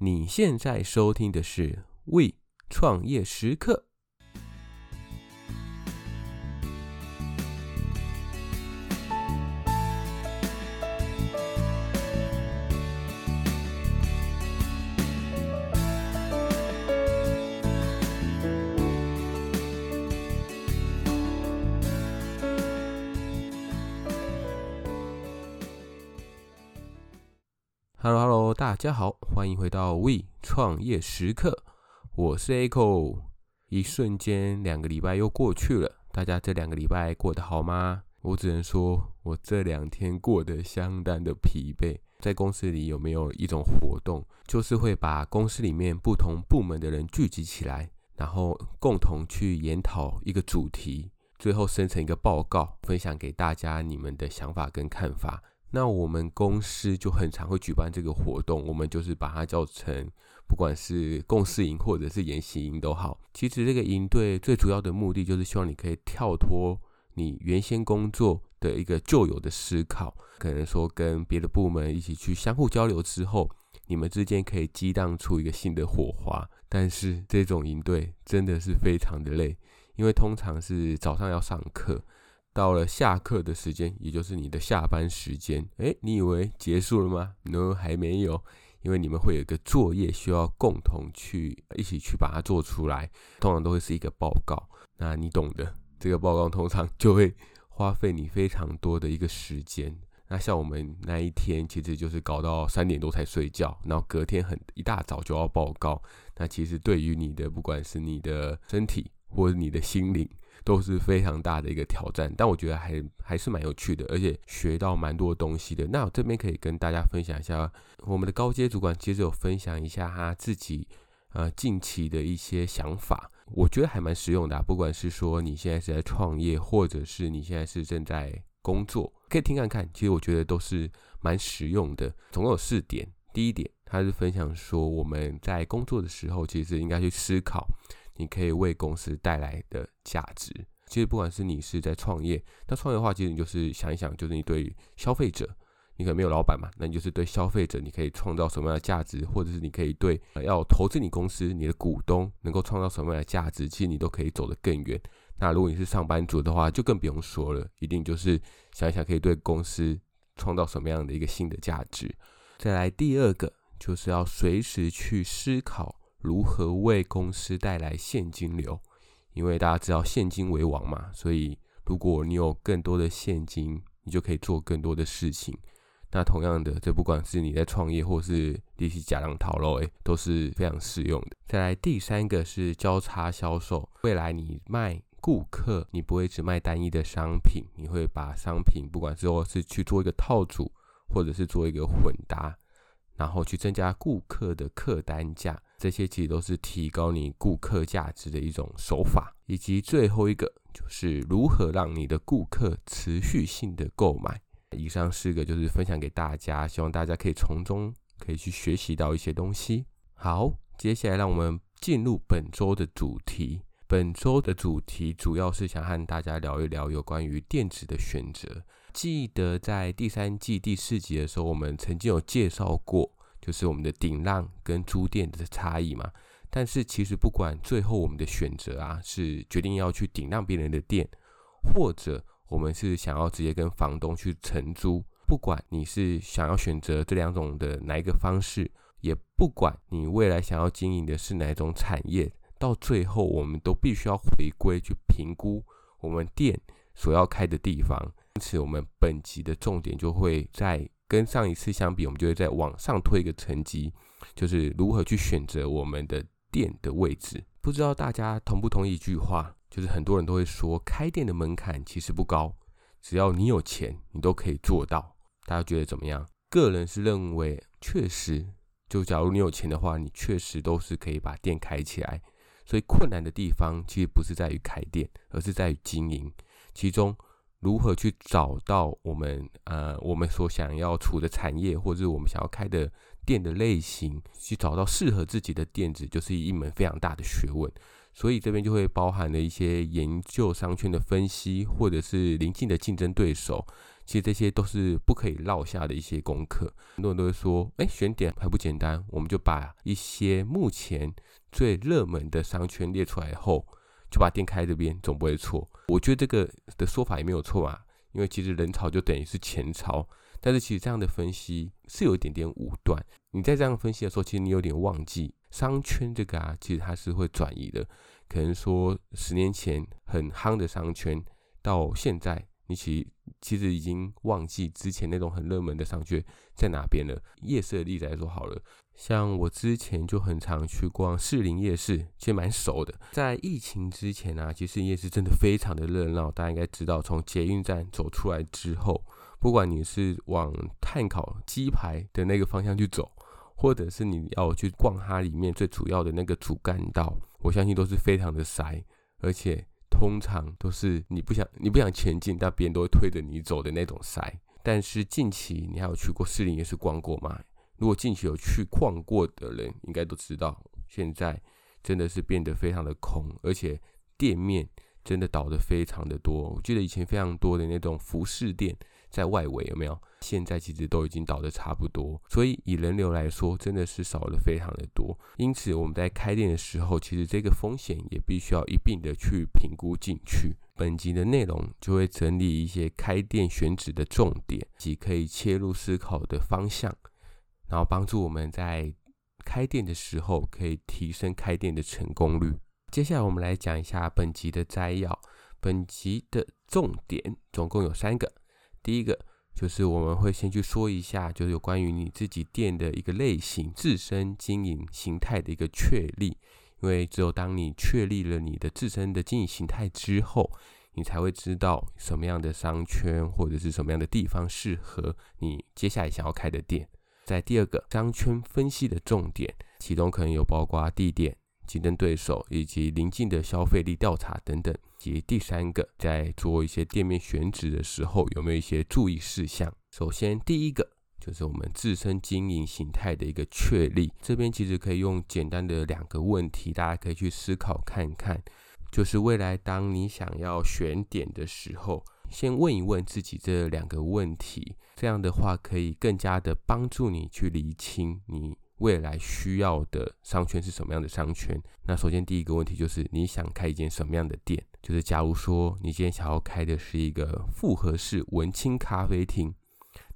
你现在收听的是为创业时刻。家好，欢迎回到 We 创业时刻，我是 Echo。一瞬间，两个礼拜又过去了，大家这两个礼拜过得好吗？我只能说，我这两天过得相当的疲惫。在公司里有没有一种活动，就是会把公司里面不同部门的人聚集起来，然后共同去研讨一个主题，最后生成一个报告，分享给大家你们的想法跟看法。那我们公司就很常会举办这个活动，我们就是把它叫成，不管是共事营或者是研习营都好。其实这个营队最主要的目的就是希望你可以跳脱你原先工作的一个旧有的思考，可能说跟别的部门一起去相互交流之后，你们之间可以激荡出一个新的火花。但是这种营队真的是非常的累，因为通常是早上要上课。到了下课的时间，也就是你的下班时间，诶，你以为结束了吗？No，还没有，因为你们会有一个作业需要共同去一起去把它做出来，通常都会是一个报告。那你懂的，这个报告通常就会花费你非常多的一个时间。那像我们那一天，其实就是搞到三点多才睡觉，然后隔天很一大早就要报告。那其实对于你的，不管是你的身体或者你的心灵，都是非常大的一个挑战，但我觉得还还是蛮有趣的，而且学到蛮多东西的。那我这边可以跟大家分享一下，我们的高阶主管其实有分享一下他自己呃近期的一些想法，我觉得还蛮实用的。不管是说你现在是在创业，或者是你现在是正在工作，可以听看看。其实我觉得都是蛮实用的。总共有四点。第一点，他是分享说我们在工作的时候，其实应该去思考。你可以为公司带来的价值，其实不管是你是在创业，那创业的话，其实你就是想一想，就是你对消费者，你可能没有老板嘛，那你就是对消费者，你可以创造什么样的价值，或者是你可以对要投资你公司你的股东能够创造什么样的价值，其实你都可以走得更远。那如果你是上班族的话，就更不用说了，一定就是想一想可以对公司创造什么样的一个新的价值。再来第二个，就是要随时去思考。如何为公司带来现金流？因为大家知道现金为王嘛，所以如果你有更多的现金，你就可以做更多的事情。那同样的，这不管是你在创业，或是利息假浪淘喽，都是非常适用的。再来第三个是交叉销售，未来你卖顾客，你不会只卖单一的商品，你会把商品，不管是说是去做一个套组，或者是做一个混搭。然后去增加顾客的客单价，这些其实都是提高你顾客价值的一种手法。以及最后一个就是如何让你的顾客持续性的购买。以上四个就是分享给大家，希望大家可以从中可以去学习到一些东西。好，接下来让我们进入本周的主题。本周的主题主要是想和大家聊一聊有关于电池的选择。记得在第三季第四集的时候，我们曾经有介绍过，就是我们的顶浪跟租电的差异嘛。但是其实不管最后我们的选择啊，是决定要去顶让别人的店，或者我们是想要直接跟房东去承租，不管你是想要选择这两种的哪一个方式，也不管你未来想要经营的是哪种产业，到最后我们都必须要回归去评估我们店所要开的地方。因此，我们本集的重点就会在跟上一次相比，我们就会再往上推一个层级，就是如何去选择我们的店的位置。不知道大家同不同意一句话，就是很多人都会说，开店的门槛其实不高，只要你有钱，你都可以做到。大家觉得怎么样？个人是认为，确实，就假如你有钱的话，你确实都是可以把店开起来。所以困难的地方其实不是在于开店，而是在于经营，其中。如何去找到我们呃我们所想要处的产业，或者是我们想要开的店的类型，去找到适合自己的店子，就是一门非常大的学问。所以这边就会包含了一些研究商圈的分析，或者是邻近的竞争对手，其实这些都是不可以落下的一些功课。很多人都会说，哎，选点还不简单？我们就把一些目前最热门的商圈列出来后，就把店开这边，总不会错。我觉得这个的说法也没有错啊，因为其实人潮就等于是钱潮。但是其实这样的分析是有一点点武断。你在这样分析的时候，其实你有点忘记商圈这个啊，其实它是会转移的。可能说十年前很夯的商圈，到现在你其其实已经忘记之前那种很热门的商圈在哪边了。夜市的例子来说好了，像我之前就很常去逛士林夜市，其实蛮熟的。在疫情之前啊，其实夜市真的非常的热闹。大家应该知道，从捷运站走出来之后。不管你是往炭烤鸡排的那个方向去走，或者是你要去逛它里面最主要的那个主干道，我相信都是非常的塞，而且通常都是你不想你不想前进，但别人都会推着你走的那种塞。但是近期你还有去过士林夜市逛过吗？如果近期有去逛过的人，应该都知道，现在真的是变得非常的空，而且店面真的倒得非常的多。我记得以前非常多的那种服饰店。在外围有没有？现在其实都已经倒得差不多，所以以人流来说，真的是少了非常的多。因此我们在开店的时候，其实这个风险也必须要一并的去评估进去。本集的内容就会整理一些开店选址的重点及可以切入思考的方向，然后帮助我们在开店的时候可以提升开店的成功率。接下来我们来讲一下本集的摘要。本集的重点总共有三个。第一个就是我们会先去说一下，就是有关于你自己店的一个类型、自身经营形态的一个确立。因为只有当你确立了你的自身的经营形态之后，你才会知道什么样的商圈或者是什么样的地方适合你接下来想要开的店。在第二个商圈分析的重点，其中可能有包括地点。竞争对手以及邻近的消费力调查等等，及第三个，在做一些店面选址的时候，有没有一些注意事项？首先，第一个就是我们自身经营形态的一个确立。这边其实可以用简单的两个问题，大家可以去思考看看，就是未来当你想要选点的时候，先问一问自己这两个问题，这样的话可以更加的帮助你去厘清你。未来需要的商圈是什么样的商圈？那首先第一个问题就是你想开一间什么样的店？就是假如说你今天想要开的是一个复合式文青咖啡厅，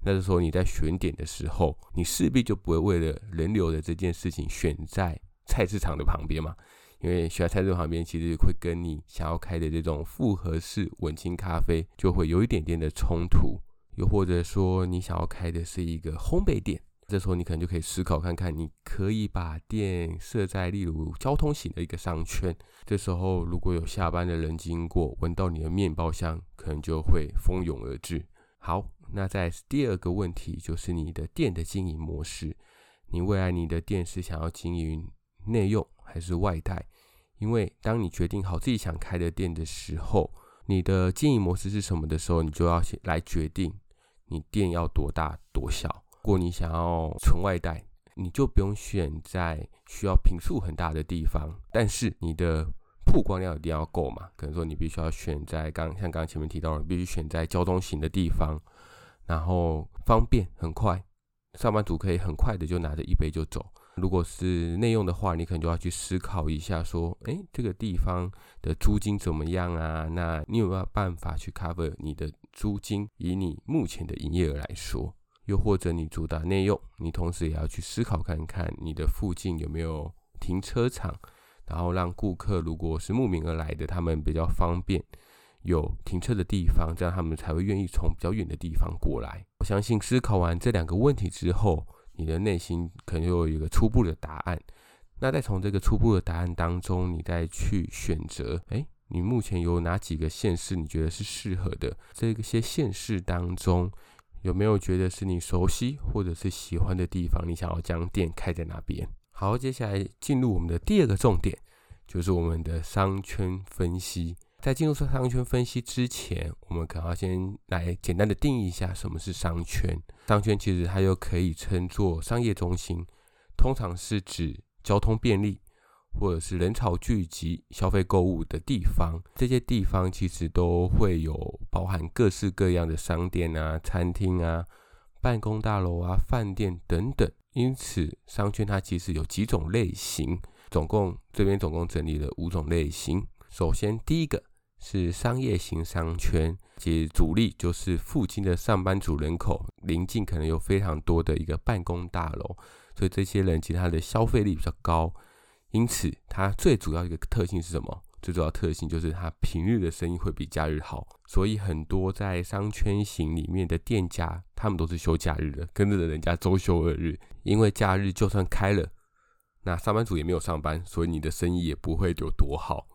那就说你在选点的时候，你势必就不会为了人流的这件事情选在菜市场的旁边嘛？因为选菜市场旁边，其实会跟你想要开的这种复合式文青咖啡就会有一点点的冲突。又或者说你想要开的是一个烘焙店。这时候你可能就可以思考看看，你可以把店设在例如交通型的一个商圈。这时候如果有下班的人经过，闻到你的面包香，可能就会蜂拥而至。好，那在第二个问题就是你的店的经营模式。你未来你的店是想要经营内用还是外带？因为当你决定好自己想开的店的时候，你的经营模式是什么的时候，你就要来决定你店要多大多小。如果你想要纯外带，你就不用选在需要坪数很大的地方，但是你的曝光量一定要够嘛。可能说你必须要选在刚像刚刚前面提到的，必须选在交通型的地方，然后方便很快，上班族可以很快的就拿着一杯就走。如果是内用的话，你可能就要去思考一下，说，诶，这个地方的租金怎么样啊？那你有没有办法去 cover 你的租金？以你目前的营业额来说。又或者你主打内用，你同时也要去思考看看你的附近有没有停车场，然后让顾客如果是慕名而来的，他们比较方便有停车的地方，这样他们才会愿意从比较远的地方过来。我相信思考完这两个问题之后，你的内心可能有一个初步的答案。那再从这个初步的答案当中，你再去选择，诶，你目前有哪几个县市你觉得是适合的？这个些县市当中。有没有觉得是你熟悉或者是喜欢的地方？你想要将店开在哪边？好，接下来进入我们的第二个重点，就是我们的商圈分析。在进入商圈分析之前，我们可能要先来简单的定义一下什么是商圈。商圈其实它又可以称作商业中心，通常是指交通便利或者是人潮聚集、消费购物的地方，这些地方其实都会有包含各式各样的商店啊、餐厅啊、办公大楼啊、饭店等等。因此，商圈它其实有几种类型，总共这边总共整理了五种类型。首先，第一个是商业型商圈，其实主力就是附近的上班族人口，邻近可能有非常多的一个办公大楼，所以这些人其实他的消费力比较高。因此，它最主要一个特性是什么？最主要特性就是它平日的生意会比假日好。所以，很多在商圈型里面的店家，他们都是休假日的，跟着人家周休二日。因为假日就算开了，那上班族也没有上班，所以你的生意也不会有多好。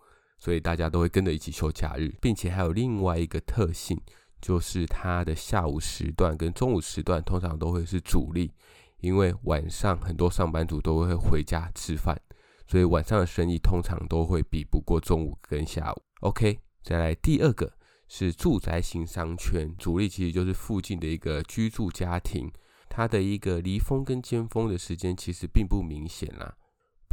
所以大家都会跟着一起休假日，并且还有另外一个特性，就是它的下午时段跟中午时段通常都会是主力，因为晚上很多上班族都会回家吃饭。所以晚上的生意通常都会比不过中午跟下午。OK，再来第二个是住宅型商圈，主力其实就是附近的一个居住家庭，它的一个离峰跟尖峰的时间其实并不明显啦。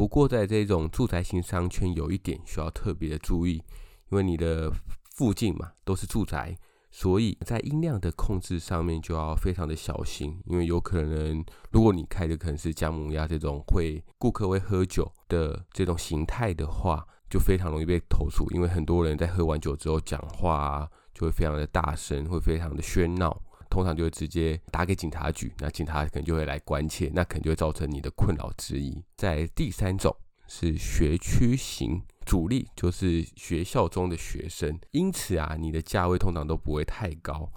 不过在这种住宅型商圈有一点需要特别的注意，因为你的附近嘛都是住宅。所以在音量的控制上面就要非常的小心，因为有可能，如果你开的可能是姜母鸭这种会顾客会喝酒的这种形态的话，就非常容易被投诉，因为很多人在喝完酒之后讲话啊，就会非常的大声，会非常的喧闹，通常就会直接打给警察局，那警察可能就会来关切，那可能就会造成你的困扰之一。在第三种是学区型。主力就是学校中的学生，因此啊，你的价位通常都不会太高。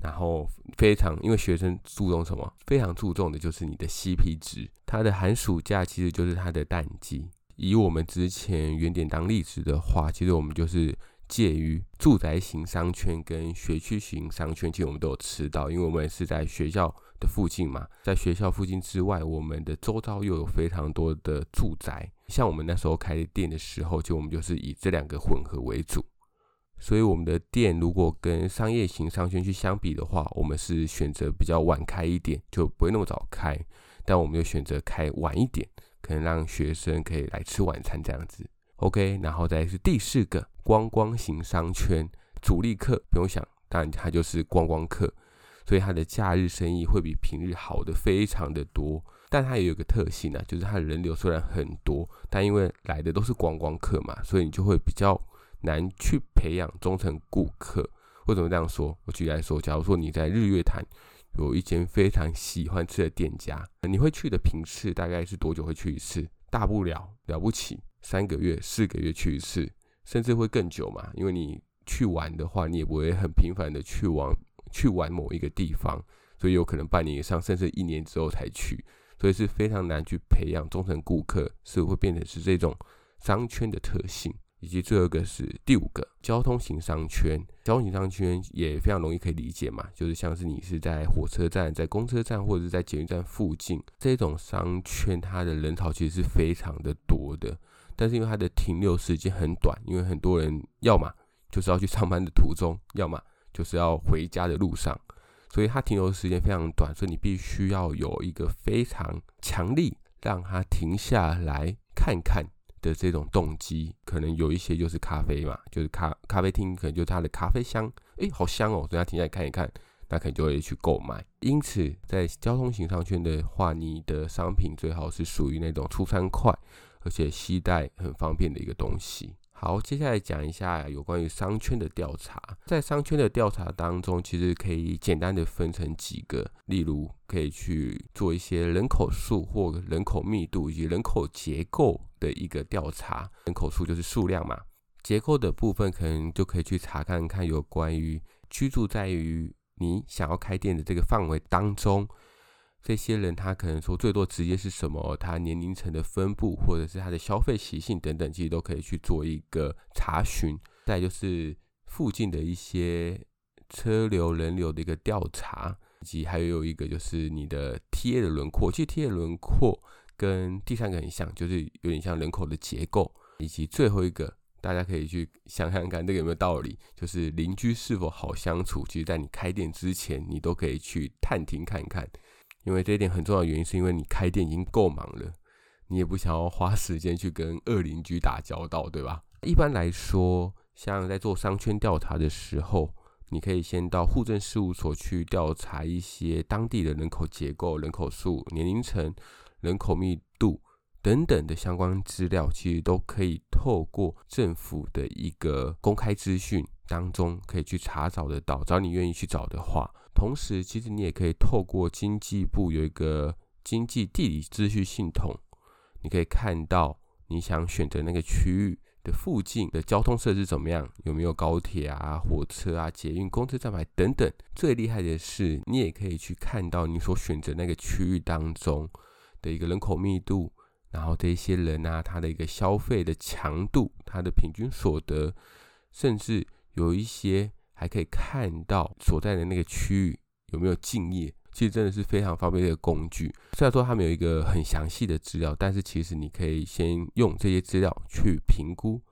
然后非常，因为学生注重什么？非常注重的就是你的 CP 值。它的寒暑假其实就是它的淡季。以我们之前原点当例子的话，其实我们就是。介于住宅型商圈跟学区型商圈，其实我们都有吃到，因为我们是在学校的附近嘛。在学校附近之外，我们的周遭又有非常多的住宅。像我们那时候开店的时候，就我们就是以这两个混合为主。所以我们的店如果跟商业型商圈去相比的话，我们是选择比较晚开一点，就不会那么早开。但我们就选择开晚一点，可能让学生可以来吃晚餐这样子。OK，然后再是第四个观光型商圈，主力客不用想，当然它就是观光客，所以它的假日生意会比平日好的非常的多。但它也有个特性啊，就是它的人流虽然很多，但因为来的都是观光客嘛，所以你就会比较难去培养忠诚顾客。为什么这样说？我举例来说，假如说你在日月潭有一间非常喜欢吃的店家，你会去的频次大概是多久会去一次？大不了了不起。三个月、四个月去一次，甚至会更久嘛？因为你去玩的话，你也不会很频繁的去玩去玩某一个地方，所以有可能半年以上，甚至一年之后才去，所以是非常难去培养忠诚顾客，是会变成是这种商圈的特性。以及最后一个是第五个交通型商圈，交通型商圈也非常容易可以理解嘛，就是像是你是在火车站、在公车站或者是在捷运站附近这种商圈，它的人潮其实是非常的多的。但是因为它的停留时间很短，因为很多人要么就是要去上班的途中，要么就是要回家的路上，所以它停留的时间非常短，所以你必须要有一个非常强力让它停下来看看的这种动机。可能有一些就是咖啡嘛，就是咖咖啡厅，可能就是它的咖啡香，诶，好香哦，所以他停下来看一看，那可能就会去购买。因此，在交通型商圈的话，你的商品最好是属于那种出餐快。而且携带很方便的一个东西。好，接下来讲一下有关于商圈的调查。在商圈的调查当中，其实可以简单的分成几个，例如可以去做一些人口数或人口密度以及人口结构的一个调查。人口数就是数量嘛，结构的部分可能就可以去查看看有关于居住在于你想要开店的这个范围当中。这些人他可能说最多职业是什么，他年龄层的分布，或者是他的消费习性等等，其实都可以去做一个查询。再就是附近的一些车流人流的一个调查，以及还有一个就是你的 TA 的轮廓。其实 TA 的轮廓跟第三个很像，就是有点像人口的结构。以及最后一个，大家可以去想想看，这个有没有道理？就是邻居是否好相处？其实，在你开店之前，你都可以去探听看看。因为这一点很重要的原因，是因为你开店已经够忙了，你也不想要花时间去跟恶邻居打交道，对吧？一般来说，像在做商圈调查的时候，你可以先到户政事务所去调查一些当地的人口结构、人口数、年龄层、人口密度等等的相关资料，其实都可以透过政府的一个公开资讯当中可以去查找得到。只要你愿意去找的话，同时其实你也可以透过经济部有一个经济地理资讯系统，你可以看到你想选择那个区域。的附近的交通设施怎么样？有没有高铁啊、火车啊、捷运、公车站牌等等？最厉害的是，你也可以去看到你所选择那个区域当中的一个人口密度，然后这些人啊，他的一个消费的强度，他的平均所得，甚至有一些还可以看到所在的那个区域有没有竞业。其实真的是非常方便的一个工具。虽然说他们有一个很详细的资料，但是其实你可以先用这些资料去评估、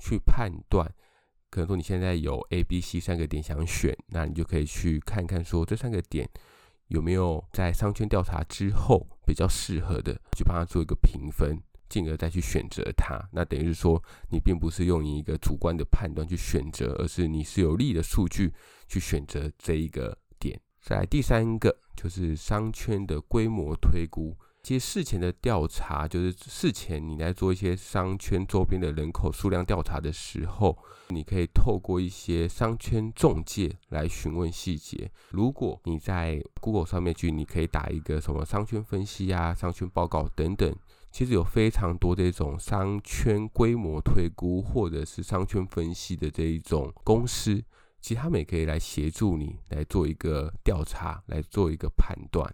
去判断。可能说你现在有 A、B、C 三个点想选，那你就可以去看看说这三个点有没有在商圈调查之后比较适合的，去帮他做一个评分，进而再去选择它。那等于是说，你并不是用一个主观的判断去选择，而是你是有利的数据去选择这一个点。再第三个。就是商圈的规模推估，其实事前的调查，就是事前你来做一些商圈周边的人口数量调查的时候，你可以透过一些商圈中介来询问细节。如果你在 Google 上面去，你可以打一个什么商圈分析啊、商圈报告等等，其实有非常多这种商圈规模推估或者是商圈分析的这一种公司。其实他们也可以来协助你来做一个调查，来做一个判断，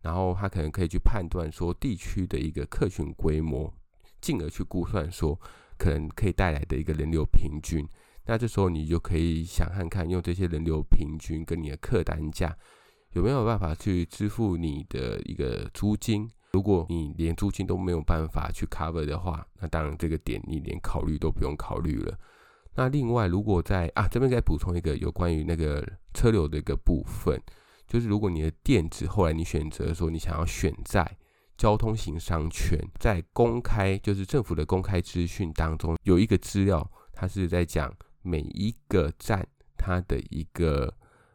然后他可能可以去判断说地区的一个客群规模，进而去估算说可能可以带来的一个人流平均。那这时候你就可以想看看，用这些人流平均跟你的客单价有没有办法去支付你的一个租金。如果你连租金都没有办法去 cover 的话，那当然这个点你连考虑都不用考虑了。那另外，如果在啊这边再补充一个有关于那个车流的一个部分，就是如果你的店址后来你选择说你想要选在交通型商圈，在公开就是政府的公开资讯当中有一个资料，它是在讲每一个站它的一个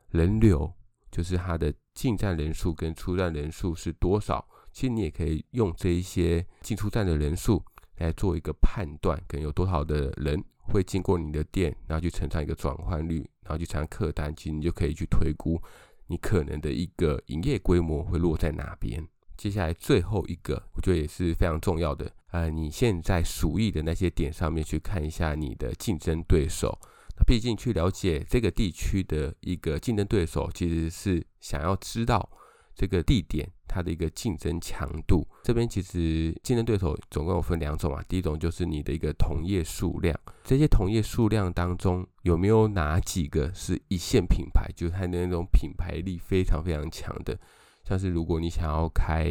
人流，就是它的进站人数跟出站人数是多少。其实你也可以用这一些进出站的人数来做一个判断，可能有多少的人。会经过你的店，然后去乘上一个转换率，然后去乘客单，其实你就可以去推估你可能的一个营业规模会落在哪边。接下来最后一个，我觉得也是非常重要的，呃，你现在属意的那些点上面去看一下你的竞争对手。毕竟去了解这个地区的一个竞争对手，其实是想要知道。这个地点它的一个竞争强度，这边其实竞争对手总共有分两种啊。第一种就是你的一个同业数量，这些同业数量当中有没有哪几个是一线品牌，就是它的那种品牌力非常非常强的。像是如果你想要开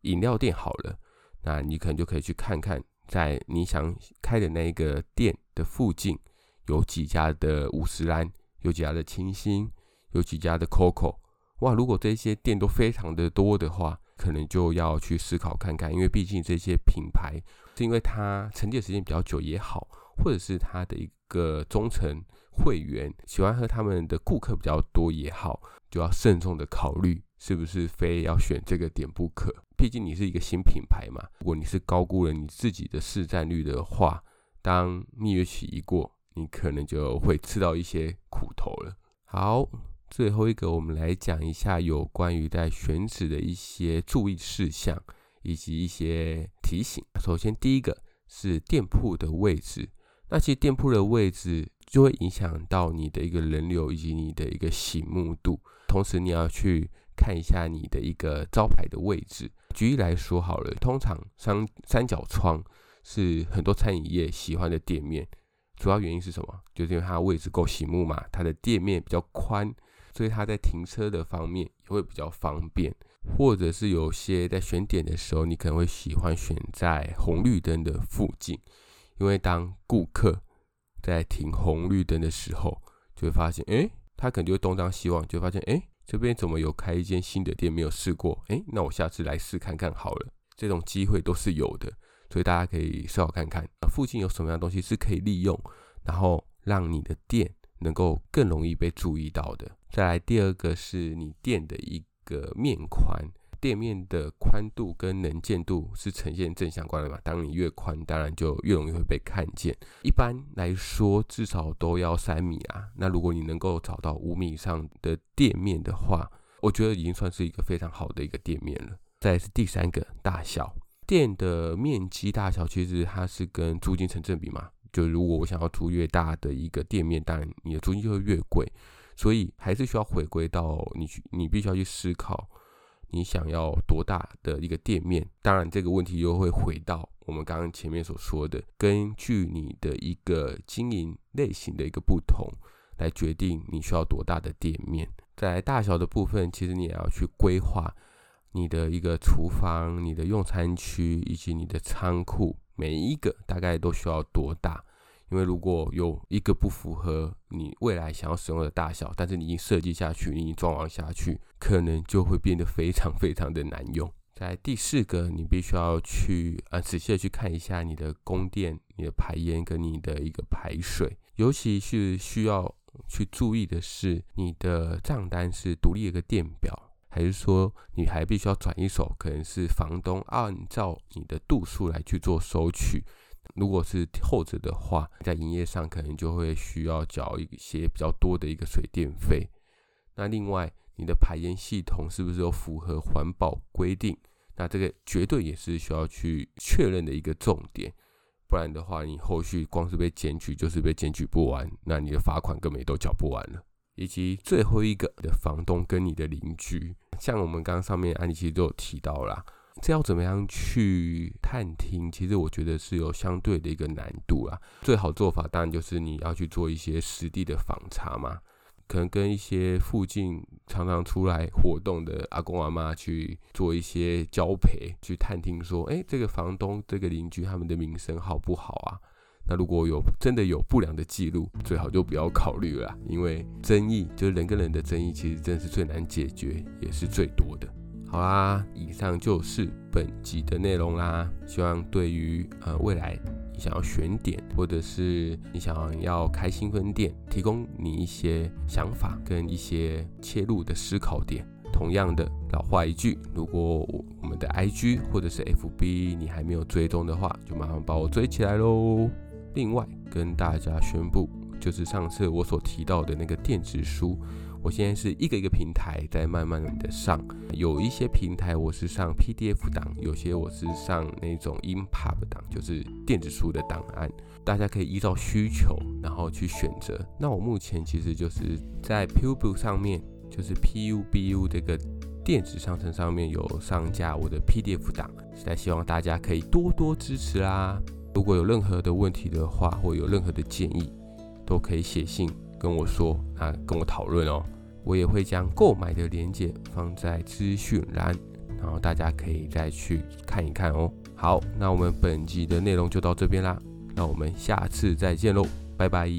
饮料店好了，那你可能就可以去看看，在你想开的那一个店的附近有几家的五十岚，有几家的清新，有几家的 COCO。哇，如果这些店都非常的多的话，可能就要去思考看看，因为毕竟这些品牌是因为它沉淀时间比较久也好，或者是它的一个忠诚会员喜欢喝他们的顾客比较多也好，就要慎重的考虑是不是非要选这个点不可。毕竟你是一个新品牌嘛，如果你是高估了你自己的市占率的话，当蜜月期一过，你可能就会吃到一些苦头了。好。最后一个，我们来讲一下有关于在选址的一些注意事项以及一些提醒。首先，第一个是店铺的位置。那其实店铺的位置就会影响到你的一个人流以及你的一个醒目度。同时，你要去看一下你的一个招牌的位置。举例来说好了，通常三三角窗是很多餐饮业喜欢的店面，主要原因是什么？就是因为它位置够醒目嘛，它的店面比较宽。所以它在停车的方面也会比较方便，或者是有些在选点的时候，你可能会喜欢选在红绿灯的附近，因为当顾客在停红绿灯的时候，就会发现，诶，他可能就会东张西望，就发现，诶，这边怎么有开一间新的店没有试过？诶，那我下次来试看看好了。这种机会都是有的，所以大家可以试好看看，附近有什么样的东西是可以利用，然后让你的店能够更容易被注意到的。再来第二个是你店的一个面宽。店面的宽度跟能见度是呈现正相关的嘛？当你越宽，当然就越容易会被看见。一般来说，至少都要三米啊。那如果你能够找到五米以上的店面的话，我觉得已经算是一个非常好的一个店面了。再是第三个，大小。店的面积大小其实它是跟租金成正比嘛。就如果我想要租越大的一个店面，当然你的租金就会越贵。所以还是需要回归到你去，你必须要去思考。你想要多大的一个店面？当然，这个问题又会回到我们刚刚前面所说的，根据你的一个经营类型的一个不同，来决定你需要多大的店面。在大小的部分，其实你也要去规划你的一个厨房、你的用餐区以及你的仓库，每一个大概都需要多大。因为如果有一个不符合你未来想要使用的大小，但是你已经设计下去，你已经装潢下去，可能就会变得非常 非常的难用。在第四个，你必须要去呃仔细的去看一下你的供电、你的排烟跟你的一个排水，尤其是需要去注意的是，你的账单是独立一个电表，还是说你还必须要转一手，可能是房东按照你的度数来去做收取。如果是后者的话，在营业上可能就会需要缴一些比较多的一个水电费。那另外，你的排烟系统是不是有符合环保规定？那这个绝对也是需要去确认的一个重点。不然的话，你后续光是被检举就是被检举不完，那你的罚款根本都缴不完了。以及最后一个，的房东跟你的邻居，像我们刚刚上面案例其实都有提到啦。这要怎么样去探听？其实我觉得是有相对的一个难度啦。最好做法当然就是你要去做一些实地的访查嘛，可能跟一些附近常常出来活动的阿公阿妈去做一些交陪，去探听说，哎，这个房东、这个邻居他们的名声好不好啊？那如果有真的有不良的记录，最好就不要考虑了，因为争议就是人跟人的争议，其实真的是最难解决，也是最多的。好啦，以上就是本集的内容啦。希望对于呃未来你想要选点，或者是你想要开新分店，提供你一些想法跟一些切入的思考点。同样的，老话一句，如果我们的 IG 或者是 FB 你还没有追踪的话，就麻烦把我追起来喽。另外，跟大家宣布，就是上次我所提到的那个电子书。我现在是一个一个平台在慢慢的上，有一些平台我是上 PDF 档，有些我是上那种 EPUB 档，就是电子书的档案，大家可以依照需求然后去选择。那我目前其实就是在 Pubu 上面，就是 PUBU 这个电子商城上面有上架我的 PDF 档，现在希望大家可以多多支持啦。如果有任何的问题的话，或有任何的建议，都可以写信。跟我说啊，跟我讨论哦，我也会将购买的链接放在资讯栏，然后大家可以再去看一看哦。好，那我们本集的内容就到这边啦，那我们下次再见喽，拜拜。